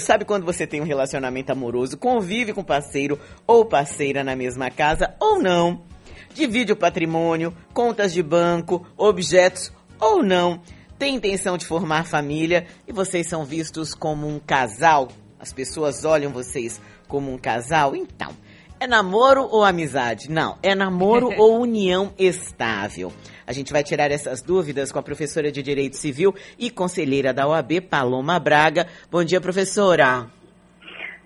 Sabe quando você tem um relacionamento amoroso, convive com parceiro ou parceira na mesma casa ou não? Divide o patrimônio, contas de banco, objetos ou não? Tem intenção de formar família e vocês são vistos como um casal? As pessoas olham vocês como um casal? Então, é namoro ou amizade? Não, é namoro ou união estável. A gente vai tirar essas dúvidas com a professora de Direito Civil e conselheira da OAB, Paloma Braga. Bom dia, professora.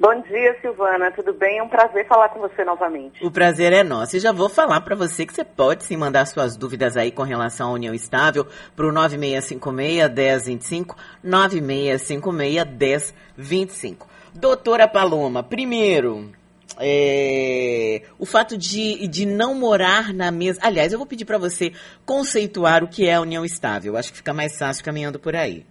Bom dia, Silvana. Tudo bem? É um prazer falar com você novamente. O prazer é nosso. E já vou falar para você que você pode sim mandar suas dúvidas aí com relação à união estável para o 9656-1025, 9656-1025. Doutora Paloma, primeiro, é, o fato de, de não morar na mesma. Aliás, eu vou pedir para você conceituar o que é a união estável. Acho que fica mais fácil caminhando por aí.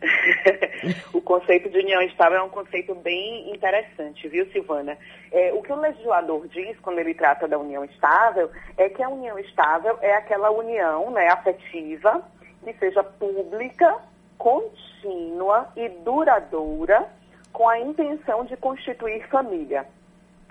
o conceito de união estável é um conceito bem interessante, viu, Silvana? É, o que o legislador diz quando ele trata da união estável é que a união estável é aquela união né, afetiva que seja pública, contínua e duradoura com a intenção de constituir família.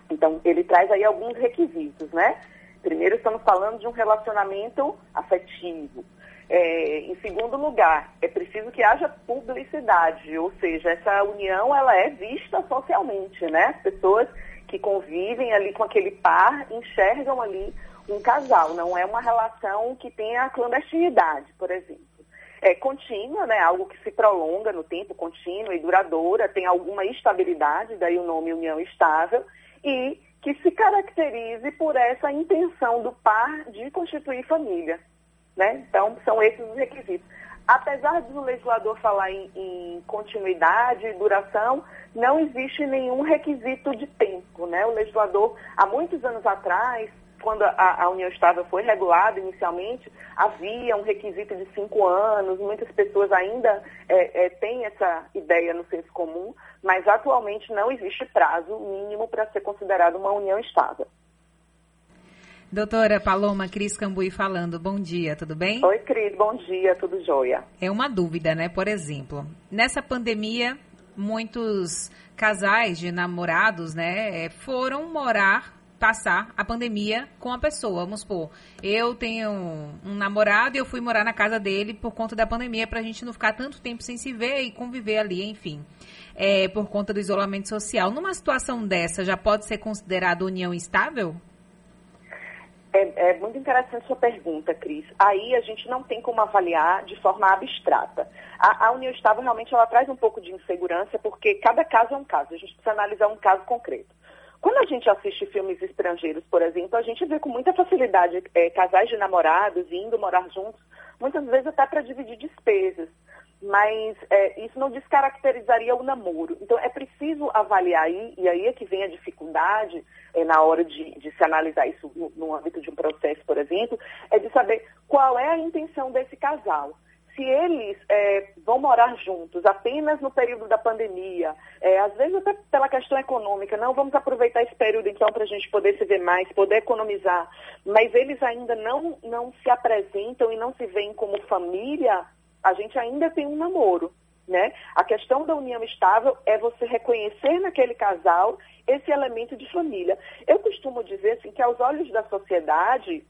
Então, ele traz aí alguns requisitos, né? Primeiro, estamos falando de um relacionamento afetivo. É, em segundo lugar, é preciso que haja publicidade, ou seja, essa união ela é vista socialmente, né? As pessoas que convivem ali com aquele par enxergam ali um casal, não é uma relação que tenha clandestinidade, por exemplo. É contínua, né? Algo que se prolonga no tempo, contínua e duradoura, tem alguma estabilidade, daí o nome união estável e que se caracterize por essa intenção do par de constituir família. Né? Então, são esses os requisitos. Apesar do legislador falar em, em continuidade e duração, não existe nenhum requisito de tempo. Né? O legislador, há muitos anos atrás, quando a, a, união estável foi regulada inicialmente, havia um requisito de cinco anos, muitas pessoas ainda é, é, têm essa ideia no senso comum, mas atualmente não existe prazo mínimo para ser considerada uma união estável. Doutora Paloma Cris Cambuí falando, bom dia, tudo bem? Oi, Cris, bom dia, tudo jóia. É uma dúvida, né? Por exemplo, nessa pandemia, muitos casais de namorados, né, foram morar passar a pandemia com a pessoa. Vamos supor, eu tenho um namorado e eu fui morar na casa dele por conta da pandemia para a gente não ficar tanto tempo sem se ver e conviver ali, enfim, é, por conta do isolamento social. Numa situação dessa, já pode ser considerada união estável? É, é, muito interessante sua pergunta, Cris. Aí a gente não tem como avaliar de forma abstrata. A, a, união estável realmente ela traz um pouco de insegurança, porque cada caso é um caso. A gente precisa analisar um caso concreto. Quando a gente assiste filmes estrangeiros, por exemplo, a gente vê com muita facilidade é, casais de namorados indo morar juntos, muitas vezes até para dividir despesas. Mas é, isso não descaracterizaria o namoro. Então é preciso avaliar aí, e aí é que vem a dificuldade é, na hora de, de, se analisar isso no, no âmbito de um processo, por exemplo, é de saber qual é a intenção desse casal se eles é, vão morar juntos apenas no período da pandemia, é, às vezes até pela questão econômica, não vamos aproveitar esse período então para a gente poder se ver mais, poder economizar, mas eles ainda não, não se apresentam e não se veem como família, a gente ainda tem um namoro. Né? A questão da união estável é você reconhecer naquele casal esse elemento de família. Eu costumo dizer assim, que aos olhos da sociedade,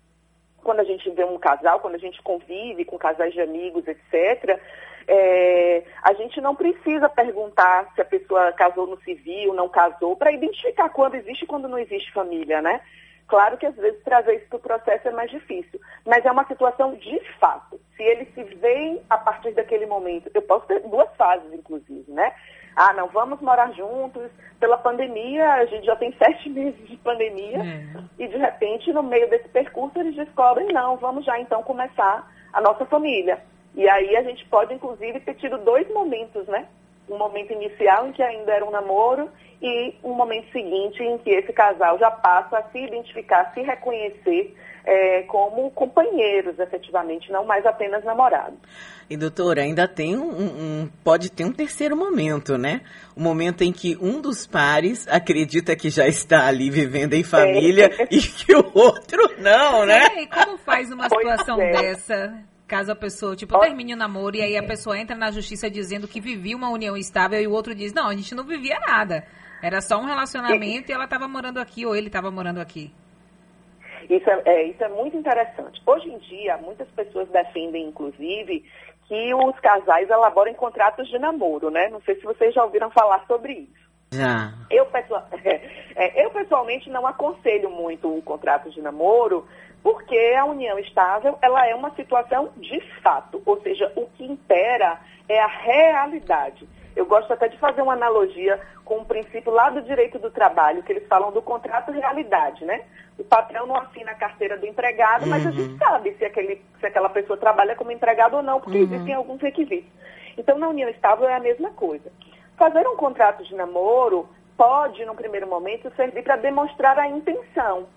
quando a gente vê um casal, quando a gente convive com casais de amigos, etc., é, a gente não precisa perguntar se a pessoa casou no civil, não casou, para identificar quando existe e quando não existe família, né? Claro que às vezes trazer isso para o processo é mais difícil, mas é uma situação de fato. Se eles se veem a partir daquele momento, eu posso ter duas fases, inclusive, né? Ah, não, vamos morar juntos. Pela pandemia, a gente já tem sete meses de pandemia é. e de repente, no meio desse percurso, eles descobrem, não, vamos já então começar a nossa família. E aí a gente pode, inclusive, ter tido dois momentos, né? Um momento inicial em que ainda era um namoro e um momento seguinte em que esse casal já passa a se identificar, se reconhecer é, como companheiros, efetivamente, não mais apenas namorados. E doutora, ainda tem um, um, pode ter um terceiro momento, né? O um momento em que um dos pares acredita que já está ali vivendo em família é. e que o outro não, né? E como faz uma situação é. dessa? Caso a pessoa, tipo, termine o namoro e aí a pessoa entra na justiça dizendo que vivia uma união estável e o outro diz, não, a gente não vivia nada. Era só um relacionamento e, e ela estava morando aqui ou ele estava morando aqui. Isso é, é, isso é muito interessante. Hoje em dia, muitas pessoas defendem, inclusive, que os casais elaborem contratos de namoro, né? Não sei se vocês já ouviram falar sobre isso. Já. Eu, pessoal, é, eu pessoalmente não aconselho muito o contrato de namoro, porque a união estável ela é uma situação de fato, ou seja, o que impera é a realidade. Eu gosto até de fazer uma analogia com o princípio lá do direito do trabalho, que eles falam do contrato realidade, né? O patrão não assina a carteira do empregado, uhum. mas a gente uhum. sabe se, aquele, se aquela pessoa trabalha como empregado ou não, porque uhum. existem alguns requisitos. Então, na união estável é a mesma coisa. Fazer um contrato de namoro pode, no primeiro momento, servir para demonstrar a intenção,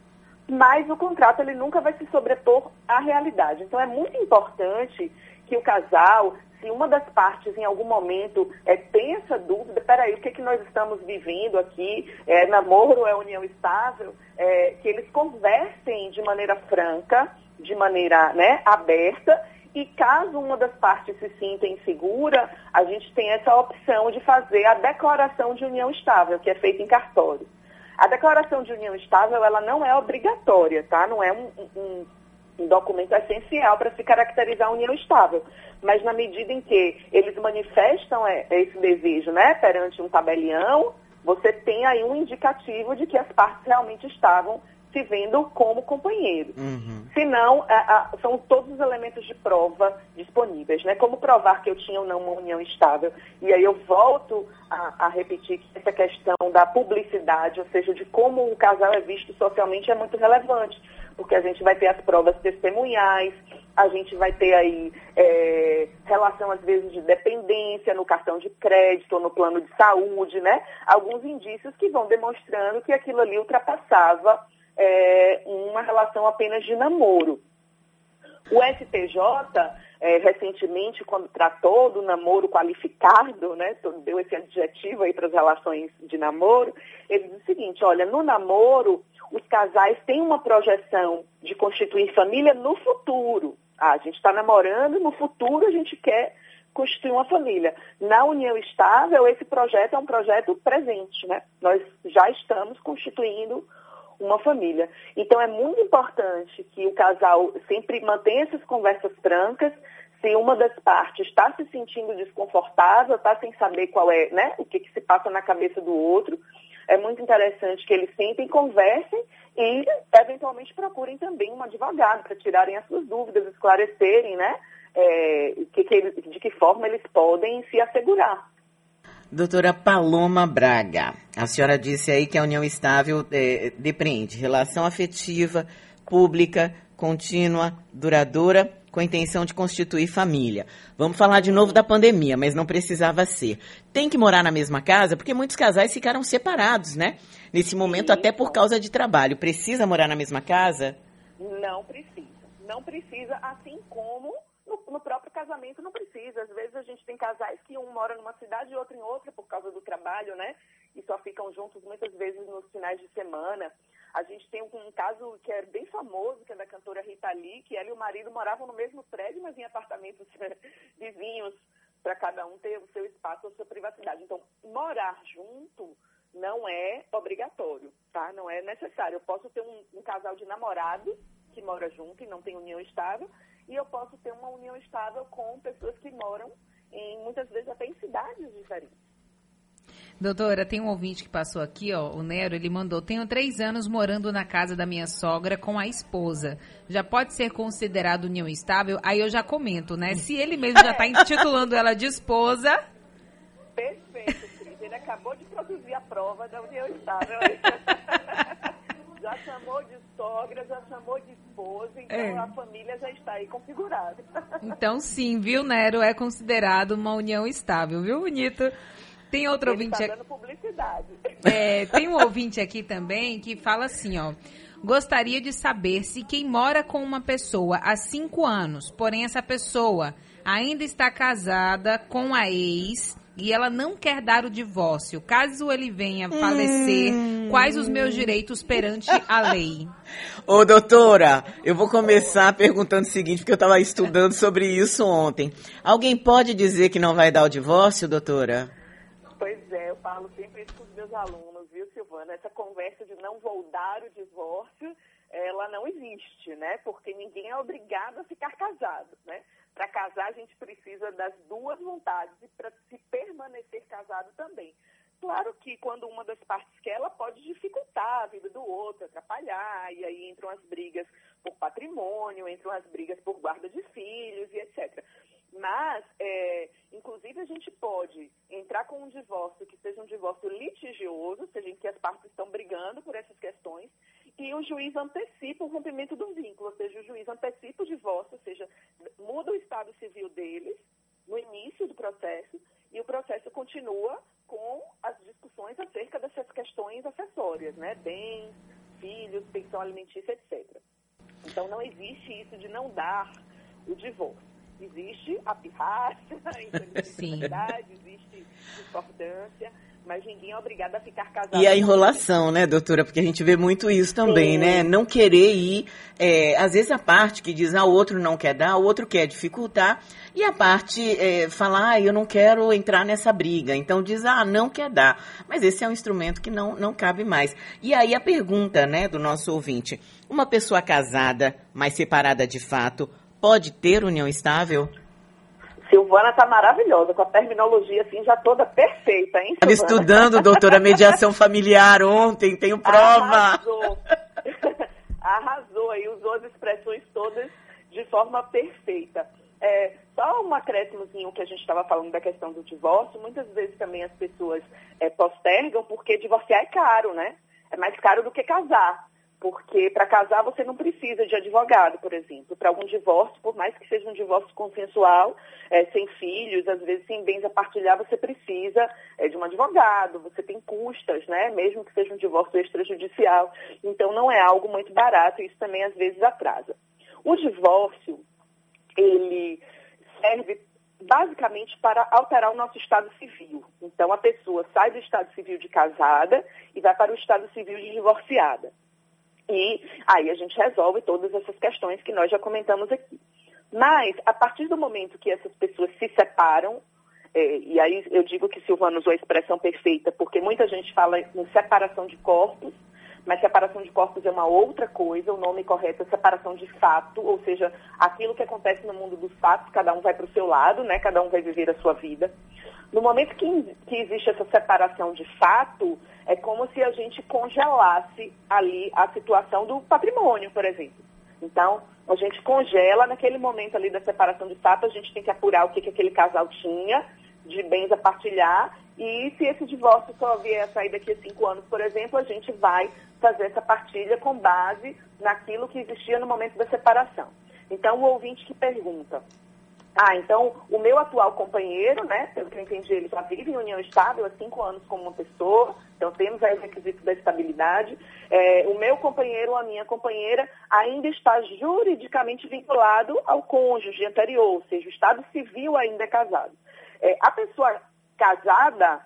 mas o contrato ele nunca vai se sobrepor à realidade. Então, é muito importante que o casal se uma das partes em algum momento é, tem essa dúvida, peraí, o que, é que nós estamos vivendo aqui, é, namoro é união estável, é, que eles conversem de maneira franca, de maneira né, aberta, e caso uma das partes se sinta insegura, a gente tem essa opção de fazer a declaração de união estável, que é feita em cartório. A declaração de união estável, ela não é obrigatória, tá? Não é um, um, um documento essencial para se caracterizar a união estável. Mas na medida em que eles manifestam é, esse desejo né, perante um tabelião, você tem aí um indicativo de que as partes realmente estavam se vendo como companheiros. Uhum. Se não, são todos os elementos de prova disponíveis, né? Como provar que eu tinha ou não uma união estável. E aí eu volto a, a, repetir que essa questão da publicidade, ou seja, de como o casal é visto socialmente, é muito relevante, porque a gente vai ter as provas testemunhais, a gente vai ter aí é, relação, às vezes, de dependência no cartão de crédito ou no plano de saúde, né? Alguns indícios que vão demonstrando que aquilo ali ultrapassava é, uma relação apenas de namoro. O STJ, é, recentemente, quando tratou do namoro qualificado, né, deu esse adjetivo aí para as relações de namoro, ele diz o seguinte, olha, no namoro, os casais têm uma projeção de constituir família no futuro. Ah, a gente está namorando, no futuro a gente quer constituir uma família. Na união estável, esse projeto é um projeto presente, né? Nós já estamos constituindo uma família. Então é muito importante que o casal sempre mantenha essas conversas francas. Se uma das partes está se sentindo desconfortável, está sem saber qual é, né, o que, que se passa na cabeça do outro, é muito interessante que eles sentem, conversem e, eventualmente, procurem também um advogado para tirarem as suas dúvidas, esclarecerem, né? É, que, que, de que forma eles podem se assegurar. Doutora Paloma Braga, a senhora disse aí que a união estável é, depreende relação afetiva, pública, contínua, duradoura com a intenção de constituir família. Vamos falar de novo da pandemia, mas não precisava ser. Tem que morar na mesma casa, porque muitos casais ficaram separados, né? Nesse momento, até por causa de trabalho. Precisa morar na mesma casa? Não precisa. Não precisa, assim como casamento não precisa. Às vezes a gente tem casais que um mora numa cidade e outro em outra por causa do trabalho, né? E só ficam juntos muitas vezes nos finais de semana. A gente tem um, caso que é bem famoso, que é da cantora Rita Lee, que ela e o marido moravam no mesmo prédio, mas em apartamentos vizinhos, para cada um ter o seu espaço, a sua privacidade. Então, morar junto não é obrigatório, tá? Não é necessário. Eu posso ter um, um casal de namorados que mora junto e não tem união estável, e eu posso ter uma união estável com pessoas que moram em muitas vezes até em cidades diferentes. Doutora, tem um ouvinte que passou aqui, ó, o Nero, ele mandou: Tenho três anos morando na casa da minha sogra com a esposa. Já pode ser considerado união estável? Aí eu já comento, né? Se ele mesmo já está intitulando ela de esposa. Perfeito, Cris. Ele acabou de produzir a prova da união estável. já chamou de sogra, já chamou de esposa, então é. a família já está aí configurada. Então, sim, viu, Nero? É considerado uma união estável, viu, bonito? Tem outro Ele ouvinte tá dando publicidade. É, tem um ouvinte aqui também que fala assim, ó. Gostaria de saber se quem mora com uma pessoa há cinco anos, porém essa pessoa ainda está casada com a ex e ela não quer dar o divórcio, caso ele venha falecer, hum. quais os meus direitos perante a lei? Ô, doutora, eu vou começar perguntando o seguinte, porque eu estava estudando sobre isso ontem. Alguém pode dizer que não vai dar o divórcio, doutora? Pois é, eu falo sempre isso com os meus alunos, viu, Silvana? Essa conversa de não vou dar o divórcio, ela não existe, né? Porque ninguém é obrigado a ficar casado, né? Para casar, a gente precisa das duas vontades e para se permanecer casado também. Claro que quando uma das partes quer, ela pode dificultar a vida do outro, atrapalhar, e aí entram as brigas por patrimônio, entram as brigas por guarda de filhos e etc. Mas, é, inclusive, a gente pode entrar com um divórcio que seja um divórcio litigioso, seja, em que as partes estão brigando por essas questões, e o juiz antecipa o rompimento do vínculo, ou seja, o juiz antecipa o divórcio, ou seja, muda o estado civil deles no início do processo e o processo continua com as discussões acerca dessas questões acessórias, né? Bens, filhos, pensão alimentícia, etc. Então não existe isso de não dar o divórcio. Existe a pirraça, a existe discordância, mas ninguém é obrigado a ficar casado. E a enrolação, né, doutora? Porque a gente vê muito isso também, Sim. né? Não querer ir. É, às vezes a parte que diz, ah, o outro não quer dar, o outro quer dificultar, e a parte é, falar, ah, eu não quero entrar nessa briga. Então diz, ah, não quer dar. Mas esse é um instrumento que não, não cabe mais. E aí a pergunta, né, do nosso ouvinte: uma pessoa casada, mas separada de fato, pode ter união estável? Silvana está maravilhosa, com a terminologia assim já toda perfeita, hein? Estava estudando, doutora, mediação familiar ontem, tenho prova. Arrasou. Arrasou aí, usou as expressões todas de forma perfeita. É, só um acréscimozinho que a gente estava falando da questão do divórcio, muitas vezes também as pessoas é, postergam porque divorciar é caro, né? É mais caro do que casar. Porque para casar você não precisa de advogado, por exemplo. Para algum divórcio, por mais que seja um divórcio consensual, é, sem filhos, às vezes sem bens a partilhar, você precisa é, de um advogado, você tem custas, né? Mesmo que seja um divórcio extrajudicial. Então não é algo muito barato e isso também às vezes atrasa. O divórcio, ele serve basicamente para alterar o nosso estado civil. Então a pessoa sai do estado civil de casada e vai para o estado civil de divorciada. E aí a gente resolve todas essas questões que nós já comentamos aqui. Mas, a partir do momento que essas pessoas se separam, é, e aí eu digo que Silvano usou a expressão perfeita, porque muita gente fala em separação de corpos, mas separação de corpos é uma outra coisa, o nome correto é separação de fato, ou seja, aquilo que acontece no mundo dos fatos, cada um vai para o seu lado, né? cada um vai viver a sua vida. No momento que, que existe essa separação de fato, é como se a gente congelasse ali a situação do patrimônio, por exemplo. Então, a gente congela naquele momento ali da separação de fato, a gente tem que apurar o que, que aquele casal tinha de bens a partilhar e se esse divórcio só vier a sair daqui a cinco anos, por exemplo, a gente vai fazer essa partilha com base naquilo que existia no momento da separação. Então, o ouvinte que pergunta, ah, então o meu atual companheiro, né, pelo que eu entendi, ele já vive em união estável há cinco anos como uma pessoa, então temos aí o requisito da estabilidade. É, o meu companheiro ou a minha companheira ainda está juridicamente vinculado ao cônjuge anterior, ou seja, o estado civil ainda é casado. É, a pessoa casada,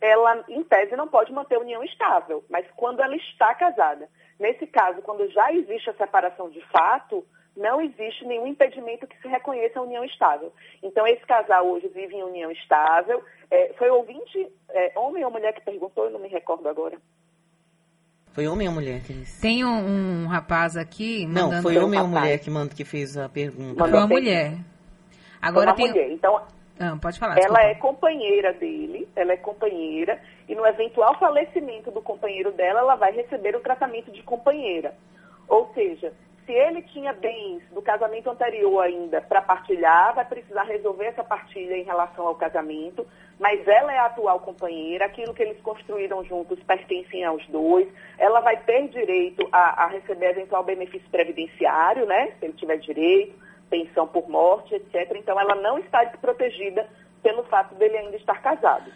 ela, em tese, não pode manter união estável, mas quando ela está casada. Nesse caso, quando já existe a separação de fato, não existe nenhum impedimento que se reconheça a união estável. Então, esse casal hoje vive em união estável. É, foi ouvinte, é, homem ou mulher que perguntou, eu não me recordo agora. Foi homem ou mulher, Cris? Tem um, um, rapaz aqui Não, foi homem ou mulher que, manda, que fez a pergunta? Foi uma mulher. Agora foi uma tem... mulher. Então, ah, pode falar. Ela desculpa. é companheira dele, ela é companheira, e no eventual falecimento do companheiro dela, ela vai receber o tratamento de companheira. Ou seja, se ele tinha bens do casamento anterior ainda para partilhar, vai precisar resolver essa partilha em relação ao casamento, mas ela é a atual companheira, aquilo que eles construíram juntos pertencem aos dois, ela vai ter direito a, a receber eventual benefício previdenciário, né, se ele tiver direito, pensão por morte, etc. Então ela não está desprotegida pelo fato dele ainda estar casado.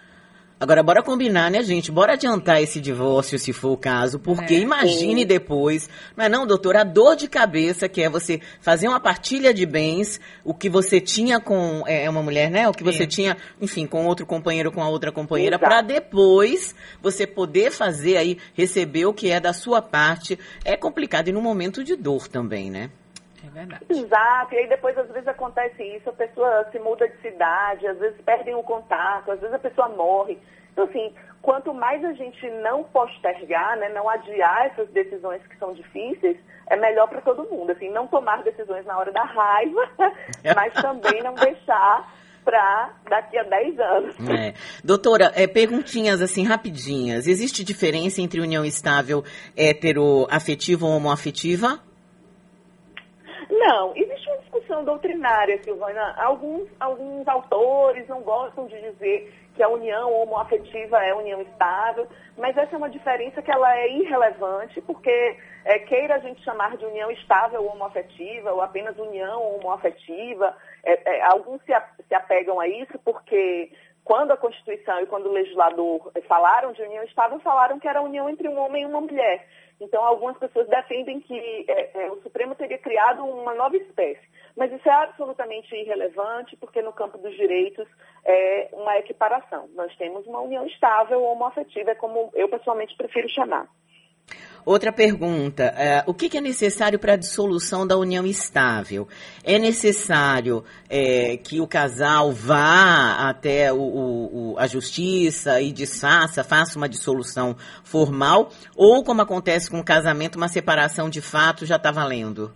Agora, bora combinar, né, gente? Bora adiantar esse divórcio, se for o caso, porque É. imagine depois, não é não, doutor, a dor de cabeça que é você fazer uma partilha de bens, o que você tinha com é, é uma mulher, né? O que você É. tinha, enfim, com outro companheiro, com a outra companheira, para depois você poder fazer aí, receber o que é da sua parte. É complicado e num momento de dor também, né? É verdade. Exato, e aí depois às vezes acontece isso, a pessoa se muda de cidade, às vezes perdem o contato, às vezes a pessoa morre. Então, assim, quanto mais a gente não postergar, né, não adiar essas decisões que são difíceis, é melhor para todo mundo. Assim, não tomar decisões na hora da raiva, mas também não deixar para daqui a 10 anos. É. Doutora, é, perguntinhas assim rapidinhas. Existe diferença entre união estável heteroafetiva ou homoafetiva? Não, existe uma discussão doutrinária, Silvana. Alguns, alguns autores não gostam de dizer que a união homoafetiva é união estável, mas essa é uma diferença que ela é irrelevante, porque é, queira a gente chamar de união estável ou homoafetiva, ou apenas união homoafetiva, é, é, alguns se, a- se apegam a isso porque quando a Constituição e quando o legislador falaram de união estável, falaram que era união entre um homem e uma mulher. Então, algumas pessoas defendem que eh, eh, o Supremo teria criado uma nova espécie. Mas isso é absolutamente irrelevante, porque no campo dos direitos é uma equiparação. Nós temos uma união estável ou homoafetiva, é como eu pessoalmente prefiro chamar. Outra pergunta: é, o que, que é necessário para a dissolução da união estável? É necessário é, que o casal vá até o- o- o- a justiça e desfaça, faça uma dissolução formal? Ou, como acontece com o casamento, uma separação de fato já está valendo?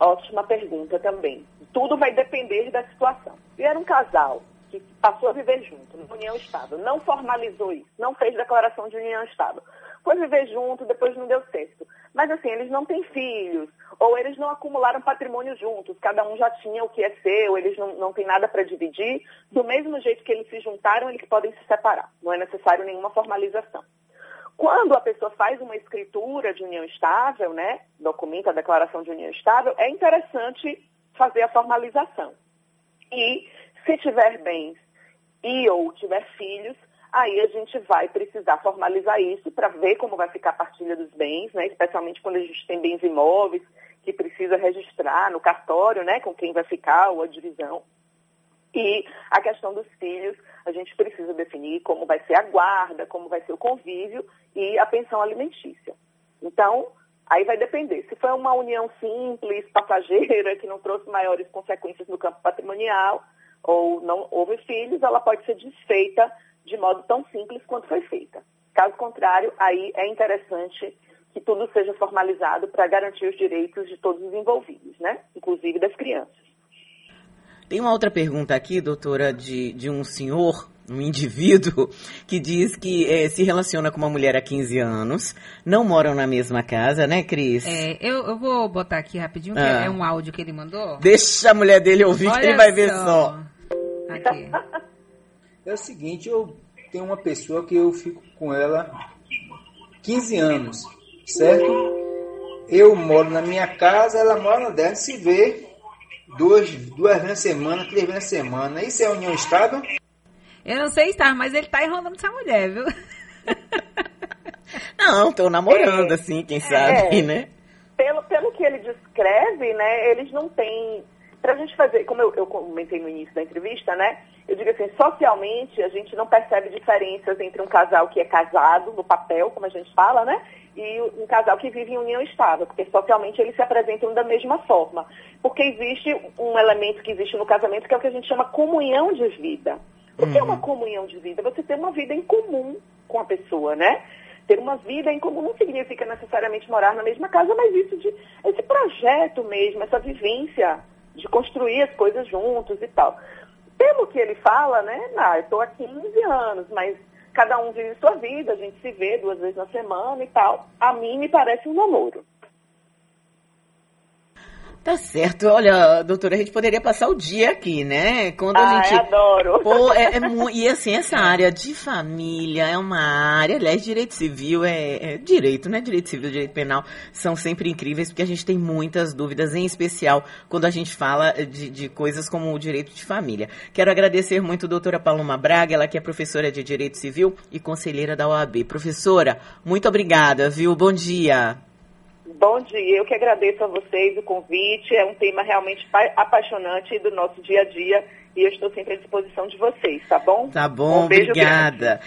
Ótima pergunta também. Tudo vai depender da situação. Se era um casal que passou a viver junto, numa união estável, não formalizou isso, não fez declaração de união estável, foi viver junto, depois não deu certo. Mas assim, eles não têm filhos, ou eles não acumularam patrimônio juntos, cada um já tinha o que é seu, eles não, não têm nada para dividir, do mesmo jeito que eles se juntaram, eles podem se separar. Não é necessário nenhuma formalização. Quando a pessoa faz uma escritura de união estável, né, documenta a declaração de união estável, é interessante fazer a formalização. E se tiver bens e ou tiver filhos, aí a gente vai precisar formalizar isso para ver como vai ficar a partilha dos bens, né, especialmente quando a gente tem bens imóveis que precisa registrar no cartório, né, com quem vai ficar ou a divisão. E a questão dos filhos, a gente precisa definir como vai ser a guarda, como vai ser o convívio e a pensão alimentícia. Então, aí vai depender. Se foi uma união simples, passageira, que não trouxe maiores consequências no campo patrimonial, ou não houve filhos, ela pode ser desfeita de modo tão simples quanto foi feita. Caso contrário, aí é interessante que tudo seja formalizado para garantir os direitos de todos os envolvidos, né? Inclusive das crianças. Tem uma outra pergunta aqui, doutora, de, de um senhor, um indivíduo, que diz que eh, se relaciona com uma mulher há 15 anos, não moram na mesma casa, né, Cris? É, eu, eu vou botar aqui rapidinho, que Ah. é um áudio que ele mandou. Deixa a mulher dele ouvir que Olha ele vai ver só. Aqui. É o seguinte, eu tenho uma pessoa que eu fico com ela 15 anos, certo? Eu moro na minha casa, ela mora na dela, se vê duas, duas vezes na semana, três vezes na semana. Isso é união estável? Eu não sei estar, mas ele tá enrolando essa mulher, viu? Não, estão namorando, É. assim, quem sabe, É. né? pelo, pelo que ele descreve, né, eles não têm. Para a gente fazer, como eu, eu comentei no início da entrevista, né, eu digo assim, socialmente a gente não percebe diferenças entre um casal que é casado no papel, como a gente fala, né, e um casal que vive em união estável, porque socialmente eles se apresentam da mesma forma. Porque existe um elemento que existe no casamento que é o que a gente chama comunhão de vida. O que é uma comunhão de vida? Você ter uma vida em comum com a pessoa, né? Ter uma vida em comum não significa necessariamente morar na mesma casa, mas isso de esse projeto mesmo, essa vivência de construir as coisas juntos e tal. Pelo que ele fala, né? Ah, eu estou há 15 anos, mas cada um vive sua vida, a gente se vê duas vezes na semana e tal. A mim me parece um namoro. Tá certo. Olha, doutora, a gente poderia passar o dia aqui, né? Quando a Ai, gente. adoro. Pô, é, é mu... E assim, essa área de família é uma área, aliás, direito civil é, é direito, né? Direito civil, direito penal são sempre incríveis, porque a gente tem muitas dúvidas, em especial quando a gente fala de, de coisas como o direito de família. Quero agradecer muito a doutora Paloma Braga, ela que é professora de Direito Civil e conselheira da OAB. Professora, muito obrigada, viu? Bom dia. Bom dia, eu que agradeço a vocês o convite. É um tema realmente apaixonante do nosso dia a dia e eu estou sempre à disposição de vocês, tá bom? Tá bom, um obrigada. Grande.